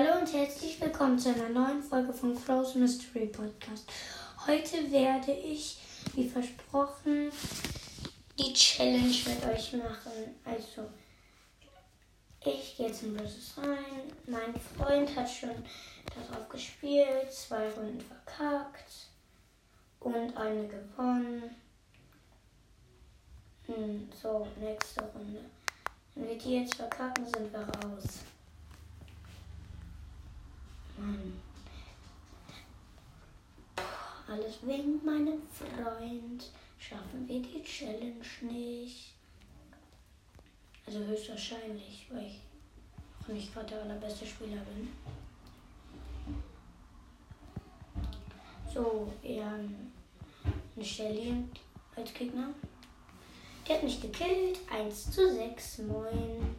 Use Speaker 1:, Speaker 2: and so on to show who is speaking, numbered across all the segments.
Speaker 1: Hallo und herzlich willkommen zu einer neuen Folge von Crow's Mystery Podcast. Heute werde ich, wie versprochen, die Challenge mit euch machen. Also, ich gehe in Versus rein. Mein Freund hat schon darauf gespielt, zwei Runden verkackt und eine gewonnen. Hm, so, nächste Runde. Wenn wir die jetzt verkacken, sind wir raus. Alles wegen meinem Freund. Schaffen wir die Challenge nicht. Also höchstwahrscheinlich, weil ich auch nicht gerade der allerbeste Spieler bin. So, wir haben eine Shelly als Gegner. Die hat mich gekillt. 1 zu 6. Moin.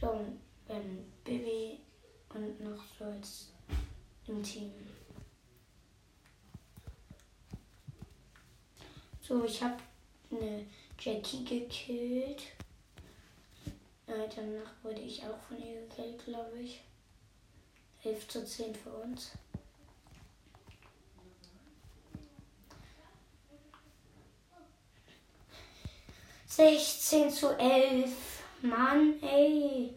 Speaker 1: So, Bibi und noch so als im Team. So, ich habe eine Jackie gekillt. Äh, danach wurde ich auch von ihr gekillt, glaube ich. 11 zu 10 für uns. Sechzehn zu elf. Mann, ey.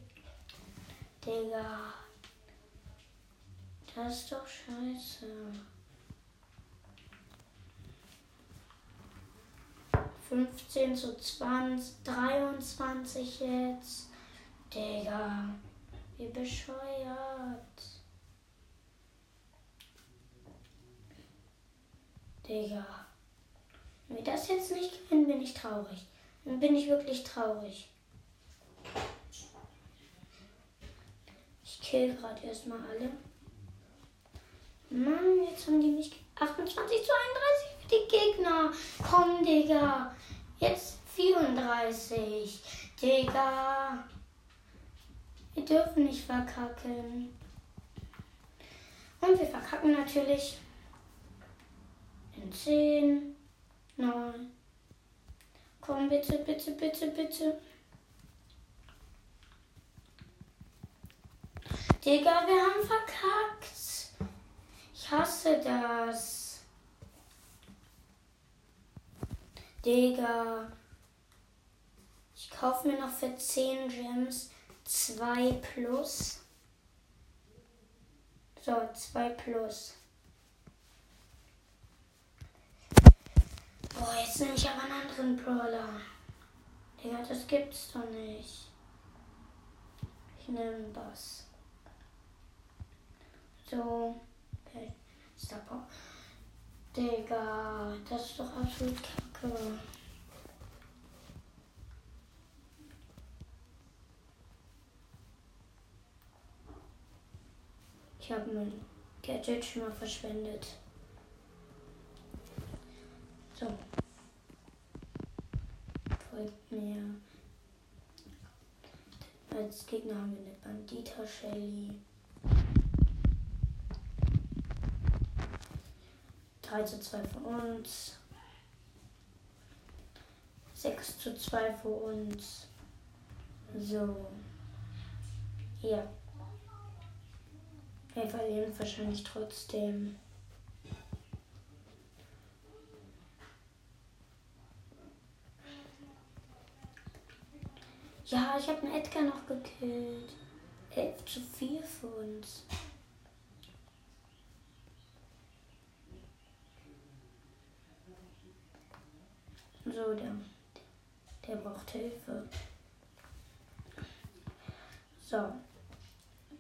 Speaker 1: Digga. Das ist doch scheiße. 15 zu 20, 23 jetzt. Digga, wie bescheuert. Digga. Wenn wir das jetzt nicht gewinnen, bin ich traurig. Dann bin ich wirklich traurig. Ich kill gerade erstmal alle. Mann, jetzt haben die mich 28 zu 31 für die Gegner. Komm, Digga. Jetzt 34. Digga. Wir dürfen nicht verkacken. Und wir verkacken natürlich. In 10, 9. Komm, bitte, bitte, bitte, bitte. Digga, wir haben verkackt. Ich hasse das. Digga. Ich kaufe mir noch für 10 Gems 2 plus. So, 2 plus. Boah, jetzt nehme ich aber einen anderen Brawler. Digga, das gibt's doch nicht. Ich nehme Bass. So. Okay. Stopper. Digga, das ist doch absolut kacke. Ich habe mein Gadget schon mal verschwendet. So. Folgt mir. Als Gegner haben wir eine Bandita Shelly. 3 zu 2 für uns. 6 zu 2 für uns. So. Ja. Wir verlieren wahrscheinlich trotzdem. Ja, ich habe einen Edgar noch gekillt. 11 zu 4 für uns. So, der, der braucht Hilfe. So.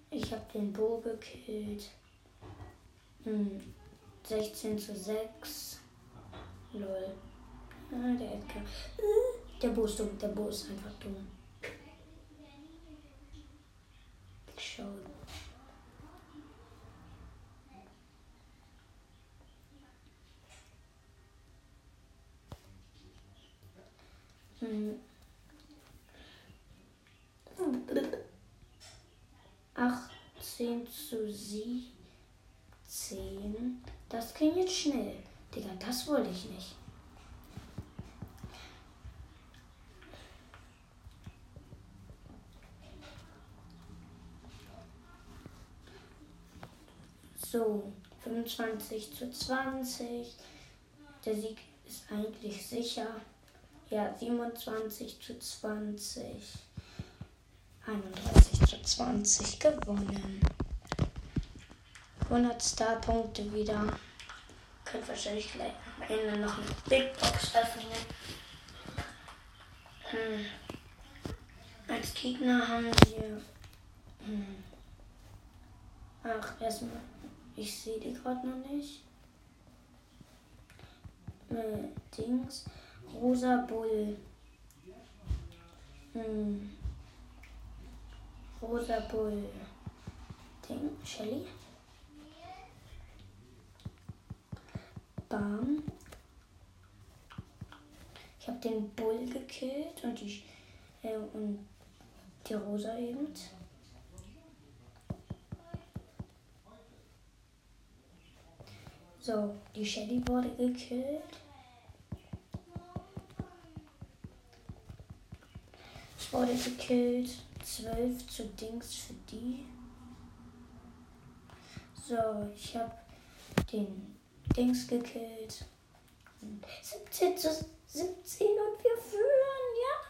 Speaker 1: Ich habe den Bo gekillt. Hm. 16 zu 6. Lol. Ah, der Edgar. Der Bo ist dumm. Der Bo ist einfach dumm. 18 zu 17. Das ging jetzt schnell. Digga, das wollte ich nicht. So, 25 zu 20. Der Sieg ist eigentlich sicher. Ja, 27 zu 20. 31 zu 20 gewonnen. 100 Star-Punkte wieder. Könnt wahrscheinlich gleich am Ende noch eine Big Box öffnen. Hm. Als Gegner haben wir. Hm. Ach, erstmal. Ich sehe die gerade noch nicht. Äh, Dings. Rosa Bull. Hm. Rosa Bull. Ding. Shelly. Bam. Ich habe den Bull gekillt und die, äh, und die Rosa eben. So, die Shelly wurde gekillt. Wurde gekillt. 12 zu Dings für die. So, ich habe den Dings gekillt. 17 zu 17 und wir führen. Ja.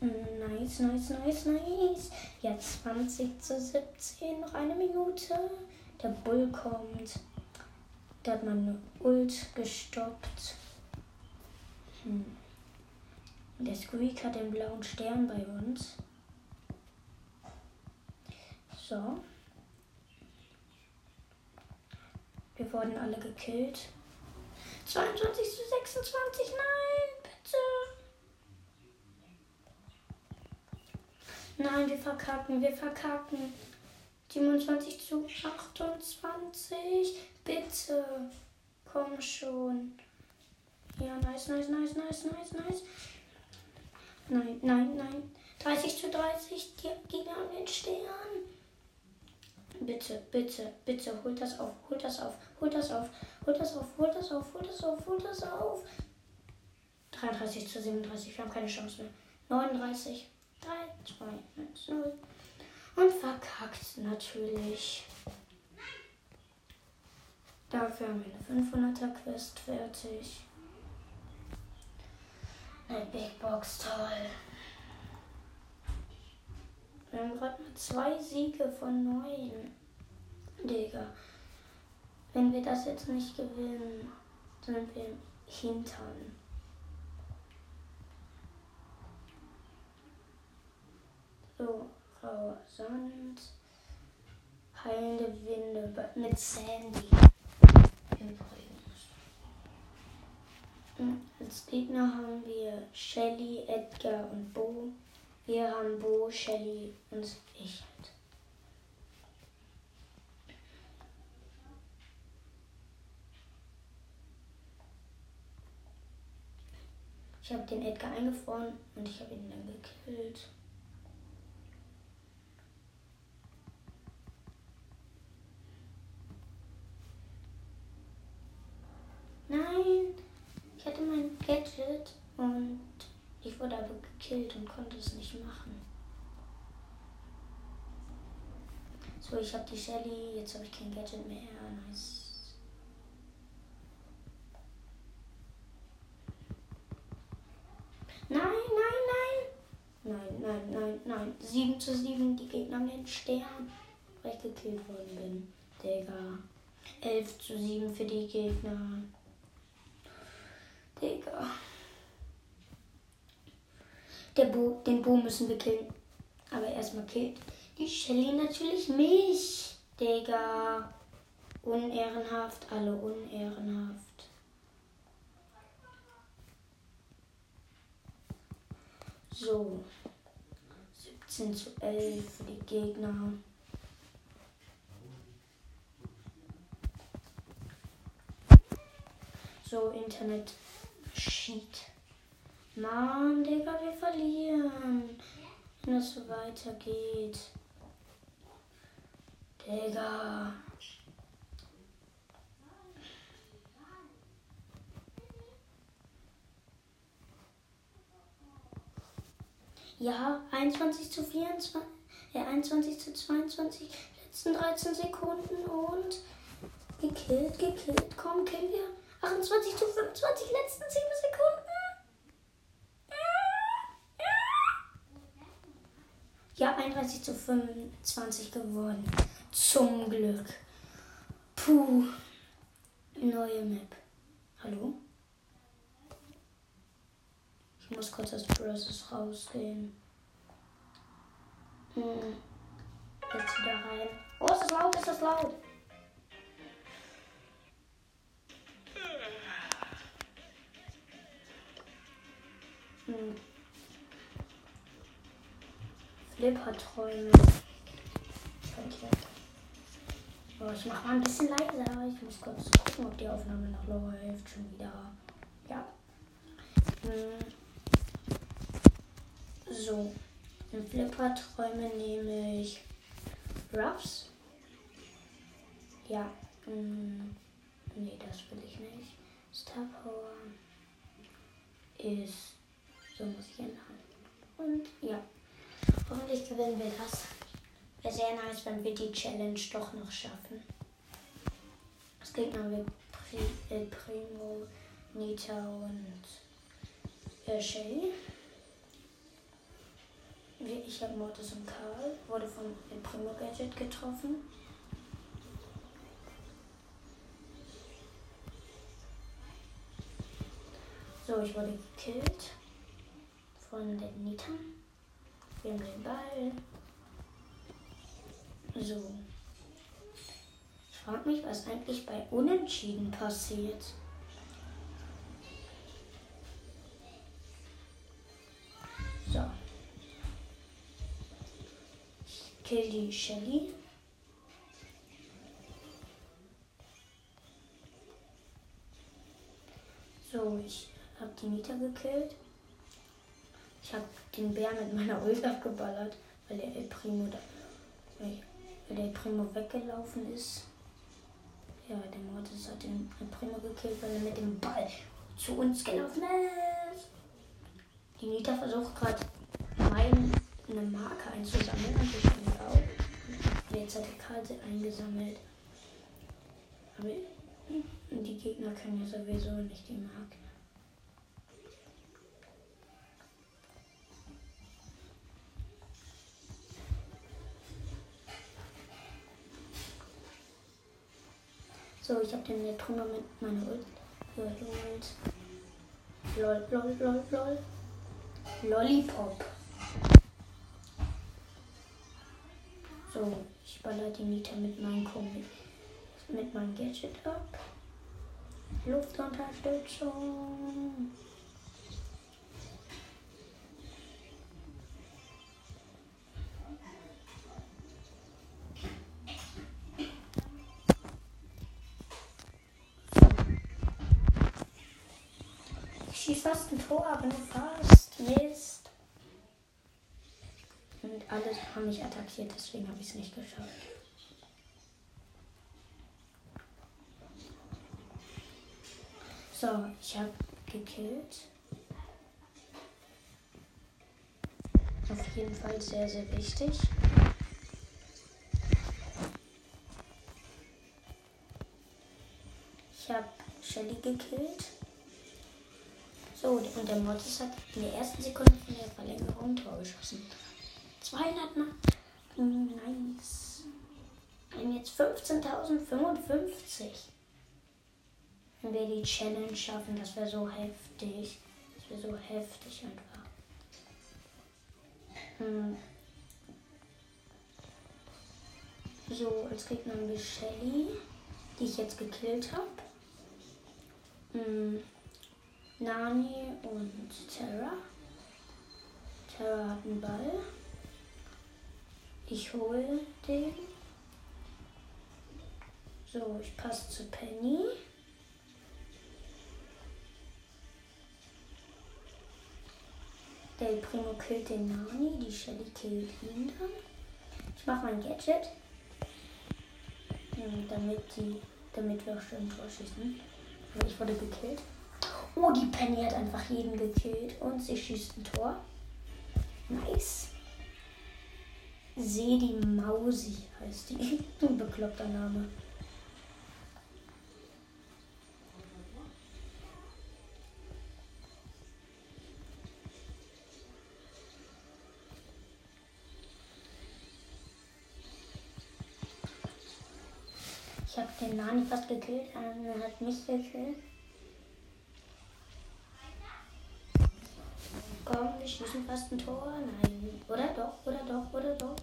Speaker 1: Nice, nice, nice, nice. Jetzt 20 zu 17. Noch eine Minute. Der Bull kommt. Der hat meine Ult gestoppt. Hm. Der Squeak hat den blauen Stern bei uns. So. Wir wurden alle gekillt. 22 zu 26, nein, bitte. Nein, wir verkacken, wir verkacken. 27 zu 28, bitte. Komm schon. Ja, nice, nice, nice, nice, nice, nice. Nein, nein, nein. 30 zu 30, die Gegner haben den Stern. Bitte, bitte, bitte, holt das auf, holt das auf, holt das auf, holt das auf, holt das auf, holt das auf, holt das auf. 33 zu 37, wir haben keine Chance mehr. 39, 3, 2, 1, 0. Und verkackt natürlich. Dafür haben wir eine 500er Quest fertig. Eine Big Box, toll. Wir haben gerade mal zwei Siege von neun. Digga. Wenn wir das jetzt nicht gewinnen, sind wir hintern. So, rauer Sand. Heilende Winde mit Sandy. Übrigens. Als Gegner haben wir Shelly, Edgar und Bo. Wir haben Bo, Shelly und ich halt. Ich habe den Edgar eingefroren und ich habe ihn dann gekillt. Nein, ich hatte mein Gadget und ich wurde aber gekillt und konnte es nicht machen. So, ich habe die Shelly, jetzt habe ich kein Gadget mehr. Nice. Nein, nein, nein. Nein, nein, nein, nein. 7 zu 7, die Gegner haben den Stern, weil ich gekillt worden bin. Digga. 11 zu 7 für die Gegner. Digga. Der Bo, den Bo müssen wir killen. Aber erstmal killt die Shelly natürlich mich. Digga. Unehrenhaft, alle unehrenhaft. So. 17 zu 11 für die Gegner. So, Internet. Sheet. Mann, Digga, wir verlieren. Wenn es so weitergeht. Digga. Ja, 21 zu 24, äh, 21 zu 22. letzten 13 Sekunden und gekillt, gekillt. Komm, killen wir. 28 zu 25, letzten 7 Sekunden. Ja, 31 zu 25 gewonnen. Zum Glück. Puh. Neue Map. Hallo? Ich muss kurz aus Browsers rausgehen. Hm. Jetzt wieder rein. Oh, ist das laut? Ist das laut? Hm. Flipperträume. Oh, ich mach mal ein bisschen leiser. Ich muss kurz gucken, ob die Aufnahme noch läuft. Schon wieder. Ja. Hm. So. In Flipperträume nehme ich Ruffs. Ja. Hm. Nee, das will ich nicht. Star Power ist. So muss ich ändern. Und ja. Hoffentlich gewinnen wir das. Wäre sehr nice, wenn wir die Challenge doch noch schaffen. Das Gegner wird Pri äh, Primo, Nita und äh, Shelly. Ich habe Mortis und Karl. Wurde von El Primo Gadget getroffen. So, ich wurde gekillt von der Nita. Wir haben den Ball. So. Ich frage mich, was eigentlich bei Unentschieden passiert. So. Ich kill die Shelly. So, ich habe die Nita gekillt. Ich habe den Bär mit meiner Ult abgeballert, weil der El Primo da, weil der Primo weggelaufen ist. Ja, der Mortis hat den El Primo gekillt, weil er mit dem Ball zu uns gelaufen ist. Die Nita versucht gerade eine Marke einzusammeln und ich bin auch. Jetzt hat die Karte eingesammelt. Aber die Gegner können ja sowieso nicht die Marke. So, ich habe den Netrunner mit meiner Ult geholt. Lol, lol, lol, lol. Lollipop. So, ich baller die Nita mit meinem Kombi, mit meinem Gadget ab. Luftunterstützung. Haben mich attackiert, deswegen habe ich es nicht geschafft. So, ich habe gekillt. Auf jeden Fall sehr, sehr wichtig. Ich habe Shelly gekillt. So, und der Mortis hat in der ersten Sekunde von der Verlängerung Tor geschossen. 200 Mal. Nice. Wir haben jetzt 15.055. Wenn wir die Challenge schaffen, das wäre so heftig. Das wäre so heftig einfach. Hm. So, als Gegner haben wir Shelly, die ich jetzt gekillt habe. Hm. Nani und Terra. Terra hat einen Ball. Ich hole den. So, ich passe zu Penny. Der Primo killt den Nani, die Shelly killt ihn dann. Ich mache mein Gadget. Damit, die, damit wir auch schön Tor schießen. Ich wurde gekillt. Oh, die Penny hat einfach jeden gekillt und sie schießt ein Tor. Nice. Sedi Mausi heißt die. Ein bekloppter Name. Ich habe den Nani fast gekillt, er hat mich gekillt. Wir schießen fast ein Tor. Nein. Oder doch, oder doch, oder doch.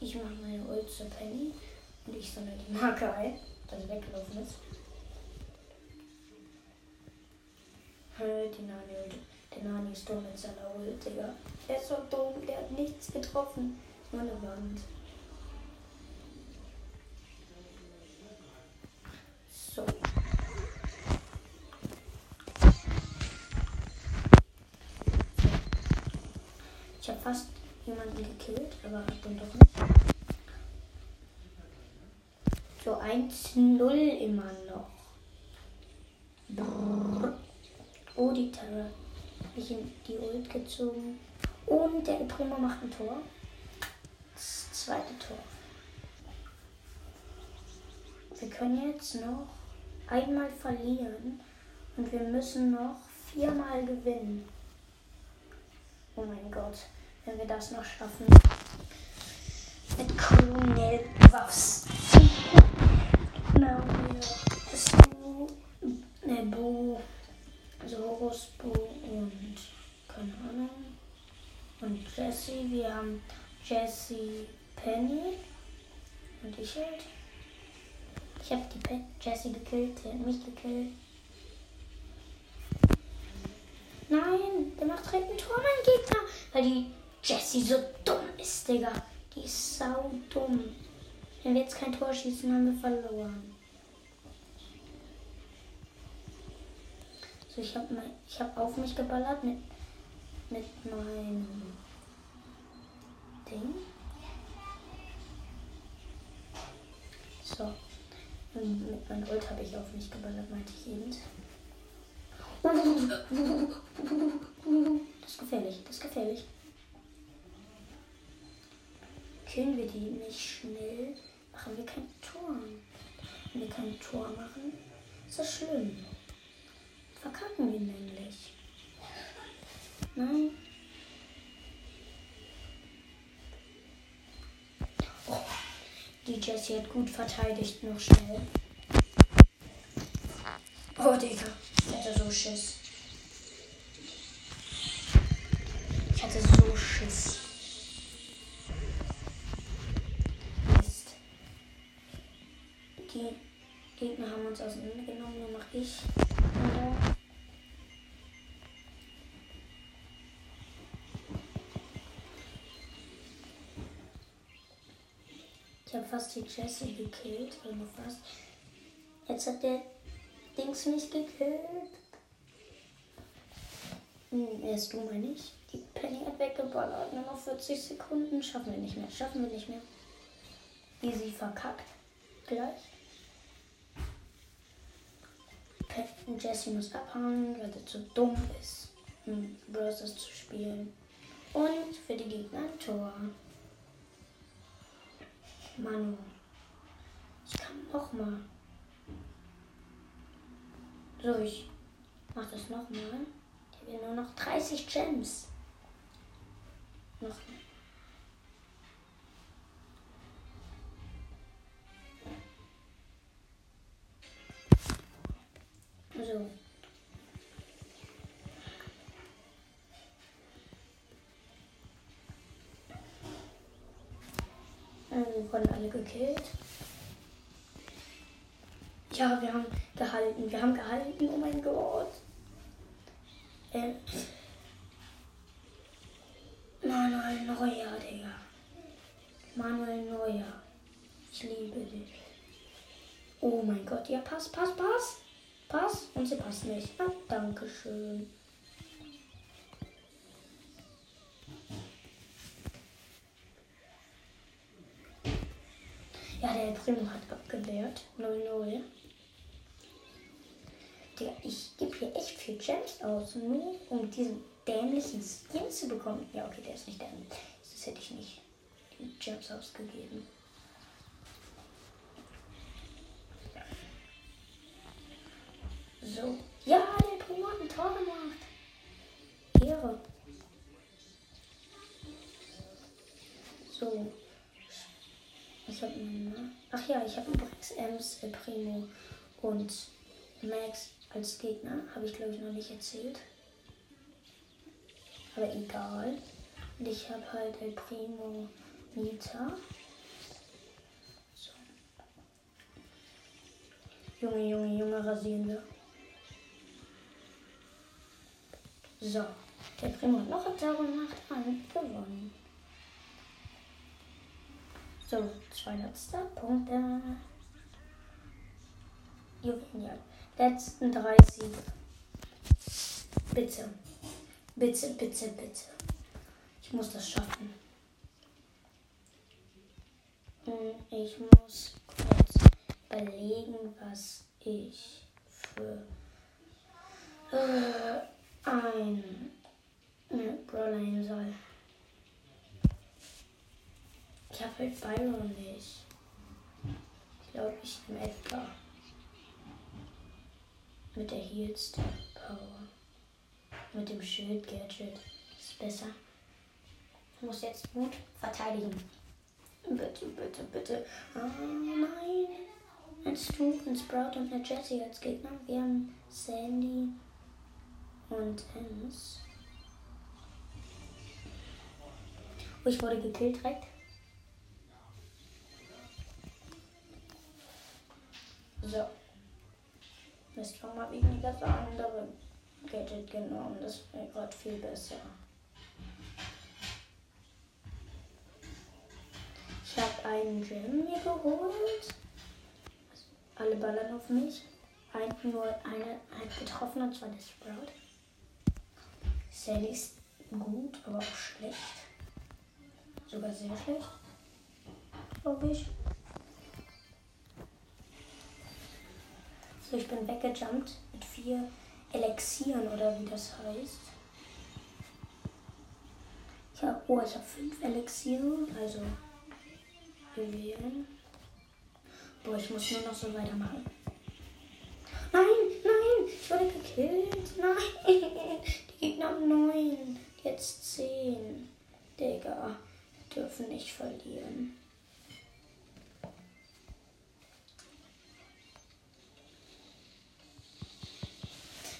Speaker 1: Ich mache meine Ult zu Penny und ich sammle die Marke ein, dass weggelaufen ist. Die Nani, der Nani ist dumm mit seiner Ult, Digga. Der ist so dumm, der hat nichts getroffen. Nur eine Wand. Fast jemanden gekillt, aber den doch nicht. So 1-0 immer noch. Brrr. Oh, die Terror. Habe ich in die Ult gezogen. Und der Primo macht ein Tor. Das zweite Tor. Wir können jetzt noch einmal verlieren und wir müssen noch viermal gewinnen. Oh mein Gott, wenn wir das noch schaffen. Mit Colonel Waffs. Genau, Stu, ne, Bo, Soros, Bo und keine Ahnung. Und Jesse, wir haben Jesse Penny und ich halt. Ich habe die Jessie gekillt, der hat mich gekillt. Nein, der macht direkt ein Tor, mein Gegner. Weil die Jessie so dumm ist, Digga. Die ist sau dumm. Wenn wir jetzt kein Tor schießen, haben wir verloren. So, ich habe hab auf mich geballert mit, mit meinem Ding. So. Und mit meinem Ult habe ich auf mich geballert, meinte ich eben. Das ist gefährlich, das ist gefährlich. Killen wir die nicht schnell, machen wir kein Tor. Wenn wir kein Tor machen, ist das schlimm. Verkacken wir nämlich. Nein. Oh, die Jessie hat gut verteidigt, noch schnell. Oh, Digga. Ich hatte so Schiss. Ich hatte so Schiss. Uns auseinandergenommen, nur noch ich. Und Ich habe fast die Jessie gekillt, oder fast. Jetzt hat der Dings mich gekillt. Hm, er ist du, meine ich. Die Penny hat weggeballert. Nur noch 40 Sekunden. Schaffen wir nicht mehr. Schaffen wir nicht mehr. Easy verkackt. Gleich. Jesse muss abhauen, weil er zu dumm ist, um Bros. zu spielen. Und für die Gegner ein Tor. Manu. Ich kann noch mal. So, ich mach das noch mal. Ich habe nur noch 30 Gems. Noch mal. So. Also wurden alle gekillt. Ja, wir haben gehalten. Wir haben gehalten. Oh mein Gott. Ähm. Manuel Neuer, Digga. Manuel Neuer. Ich liebe dich. Oh mein Gott. Ja, pass, pass, pass. Pass. Und sie passt nicht. Ah, Dankeschön. Ja, der Primo hat abgewehrt. 0-0. Digga, ich gebe hier echt viel Gems aus, nur um diesen dämlichen Skin zu bekommen. Ja, okay, der ist nicht dämlich. Das hätte ich nicht. Gems ausgegeben. So. Ja, der Primo hat ein Tor gemacht. Ehre. So. Was hat man noch? Ach ja, ich habe übrigens Ems, El Primo und Max als Gegner. Habe ich glaube ich noch nicht erzählt. Aber egal. Und ich habe halt El Primo Nita. Junge, Junge, Junge, rasieren wir. So. Der Primo hat noch ein Tor gemacht und gewonnen. So, 200. Punkte. Juwelier. Letzten drei Siege. Bitte. Bitte, bitte, bitte. Ich muss das schaffen. Hm, ich muss kurz überlegen, was ich für äh, ein ne, Brawler soll. Ich habe halt Byron nicht. Ich glaube, ich nehme Edgar. Mit der Heals Power. Mit dem Schild Gadget. Ist besser. Ich muss jetzt gut verteidigen. Bitte, bitte, bitte. Oh nein. Ein Stu, ein Sprout und eine Jessie als Gegner. Wir haben Sandy und Ems. Oh, ich wurde gekillt direkt. So. Jetzt haben wir weniger das andere Gadget genommen. Das wäre gerade viel besser. Ich habe einen Gem mir geholt. Alle ballern auf mich. Ein, nur eine hat getroffen und zwar der Sprout. Sally ist gut, aber auch schlecht. Sogar sehr schlecht. Glaube ich. So, ich bin weggejumpt mit vier Elixieren oder wie das heißt. Ich habe, oh, ich habe fünf Elixiere, also Juwelen. Boah, ich muss nur noch so weitermachen. Nein, nein, ich wurde gekillt. Nein, Gegner haben neun, jetzt zehn. Digga, dürfen nicht verlieren.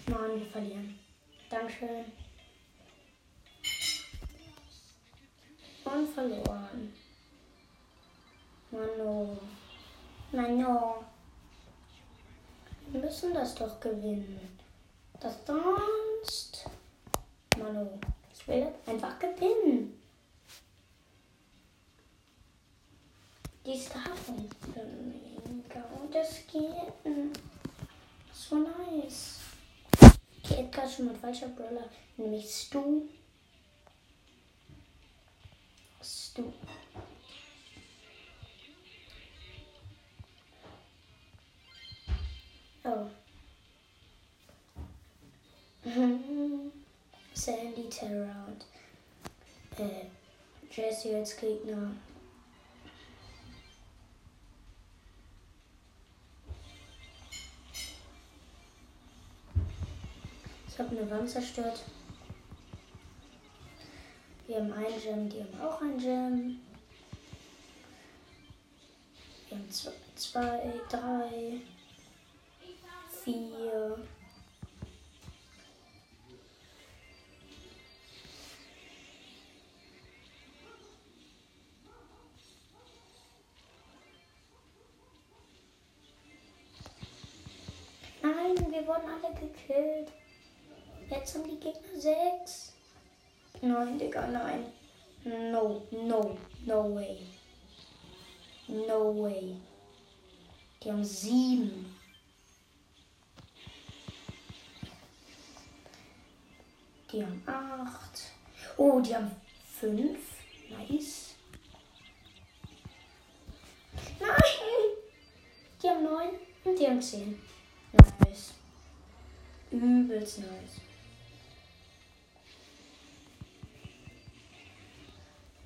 Speaker 1: Mann, wir verlieren. Dankeschön. Und verloren. Mano. Mano. Wir müssen das doch gewinnen. Das sonst. Mano. Ich will einfach gewinnen. Die Starfung. Und das geht. So nice. Okay, Edgar schon mal falscher Brawler, nämlich Stu. Stu. Oh. Sandy Terror und äh, Jesse als Gegner. Ich habe eine Wand zerstört. Wir haben einen Gem, die haben auch einen Gem. Wir haben zwei, zwei drei, vier. Nein, wir wurden alle gekillt. Jetzt haben die Gegner sechs. Nein, Digga, nein. No, no, no way. No way. Die haben sieben. Die haben acht. Oh, die haben fünf. Nice. Nein! Die haben neun und die haben zehn. Nice. Übelst nice.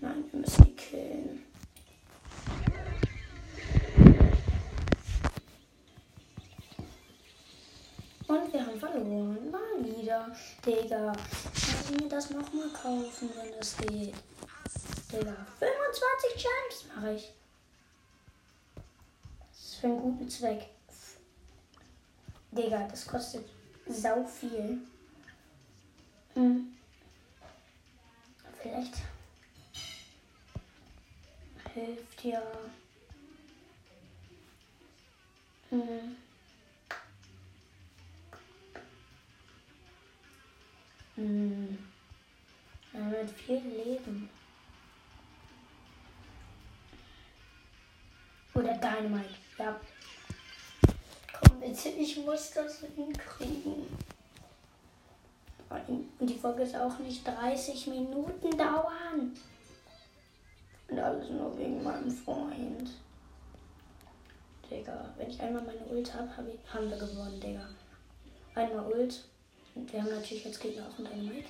Speaker 1: Nein, wir müssen die killen. Und wir haben verloren. Mal wieder. Digga. Kannst du mir das nochmal kaufen, wenn das geht? Digga. 25 Champs mache ich. Das ist für einen guten Zweck. Digga, das kostet sau viel. Hm. Vielleicht hilft ja. Hm. Hm. Er wird viel leben. Oder Dynamite. Ja. Bitte, ich muss das hinkriegen. Und die Folge ist auch nicht 30 Minuten dauern. Und alles nur wegen meinem Freund. Digga, wenn ich einmal meine Ult habe, hab haben wir gewonnen, Digga. Einmal Ult. Und wir haben natürlich als Gegner auch einen Dynamite.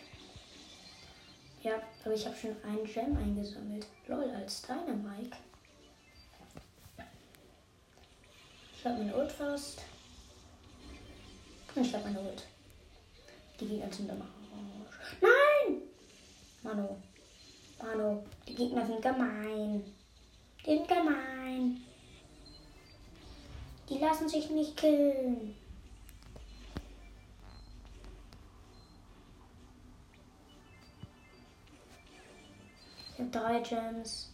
Speaker 1: Ja, aber ich habe schon einen Gem eingesammelt. Lol, als Dynamite. Ich habe meine Ult fast. Ich habe meine Ult. Die Gegner sind am Arsch. Nein! Mano. Mano. Die Gegner sind gemein. Die sind gemein. Die lassen sich nicht killen. Ich habe drei Gems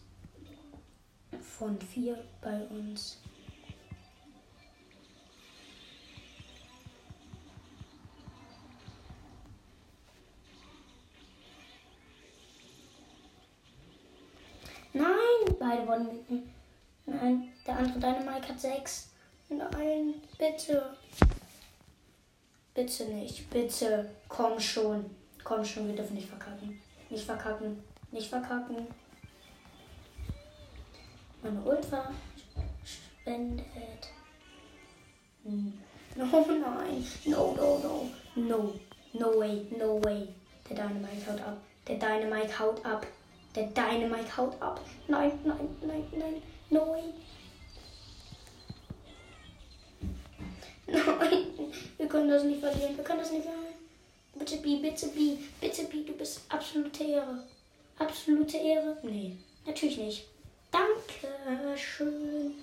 Speaker 1: von vier bei uns. Mit. Nein, der andere Dynamite hat sechs. Nein, bitte. Bitte nicht, bitte. Komm schon. Komm schon, wir dürfen nicht verkacken. Nicht verkacken. Nicht verkacken. Meine Ult spendet. Hm. No, nein. No, no, no. No. No way, no way. Der Dynamite haut ab. Der Dynamite haut ab. Der Dynamite haut ab. Nein, nein, nein, nein. Way. Nein, wir können das nicht verlieren. Wir können das nicht verlieren. Bitte, B, bitte, B, bitte, B, du bist absolute Ehre. Absolute Ehre? Nee, natürlich nicht. Danke schön.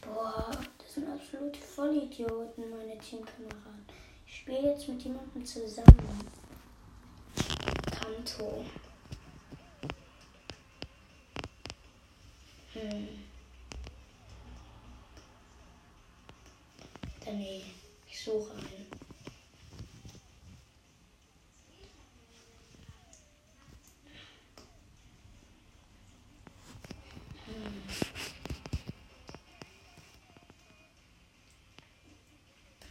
Speaker 1: Boah, das sind absolute Vollidioten, meine Teamkameraden. Ich spiele jetzt mit jemandem zusammen. Kanto. Hm. Dann nee, ich suche einen.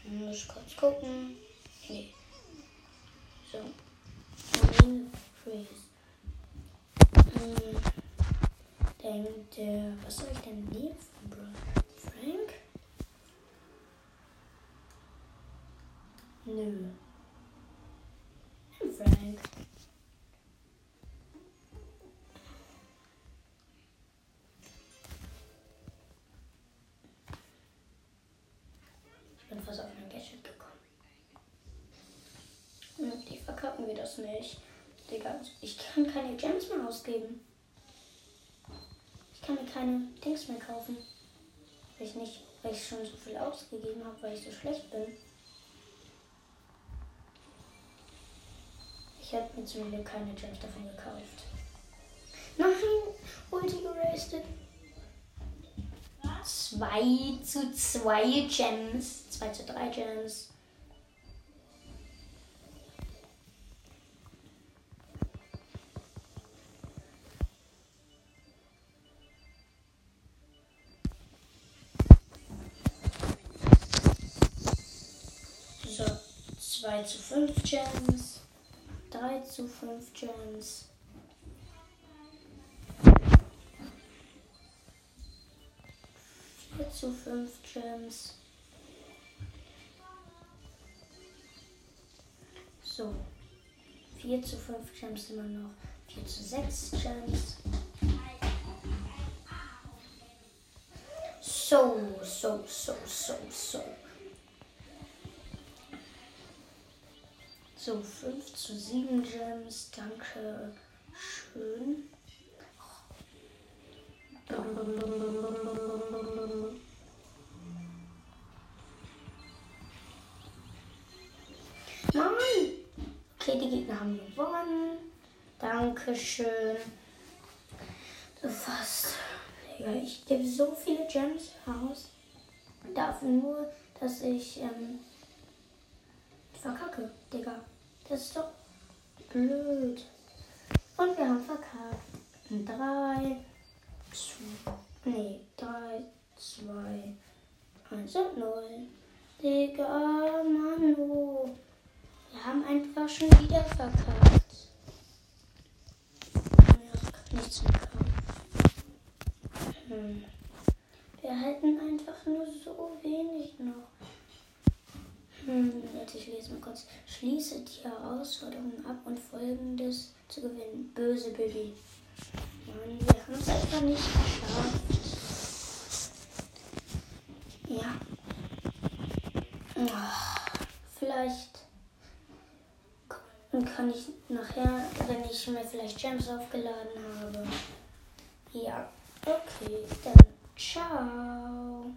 Speaker 1: Hm. Muss kurz gucken. Nee. So. Main Freeze. Hm. Der, der, was soll ich denn nehmen, Bro? Frank? Nö. Nimm Frank. Ich bin fast auf ein Gadget gekommen. Die verkacken wir das nicht. Digga, ich kann keine Gems mehr ausgeben. Ich kann mir keine Dings mehr kaufen. Weil ich nicht, weil ich schon so viel ausgegeben habe, weil ich so schlecht bin. Ich habe mir zum Glück keine Gems davon gekauft. Nein, Ulti gerastet. 2 zu 2 Gems. 2 zu 3 Gems. 2 zu 5 Gems. 3 zu 5 Gems. Zu 5 Gems. So. 4 zu 5 Gems immer noch. 4 zu 6 Gems. So, so, so, so, so. So, 5 zu 7 Gems. Danke. Schön. Mann! Okay, die Gegner haben gewonnen. Dankeschön. Fast. Ich gebe so viele Gems aus. Dafür nur, dass ich ähm, verkacke, Digga. Das ist doch blöd. Und wir haben verkackt. Drei, zwei, nee, drei, zwei, eins und null. Digga, Manu. Wir haben einfach schon wieder verkackt. Ja, nichts mehr kaufen. Hm. Wir halten einfach nur so wenig noch. Hm, ich lese mal kurz. Schließe die Herausforderung ab und folgendes zu gewinnen. Böse Baby. Mann, wir haben es einfach nicht geschafft. Ja. Oh, vielleicht kann ich nachher, wenn ich mir vielleicht Gems aufgeladen habe. Ja, okay, dann ciao.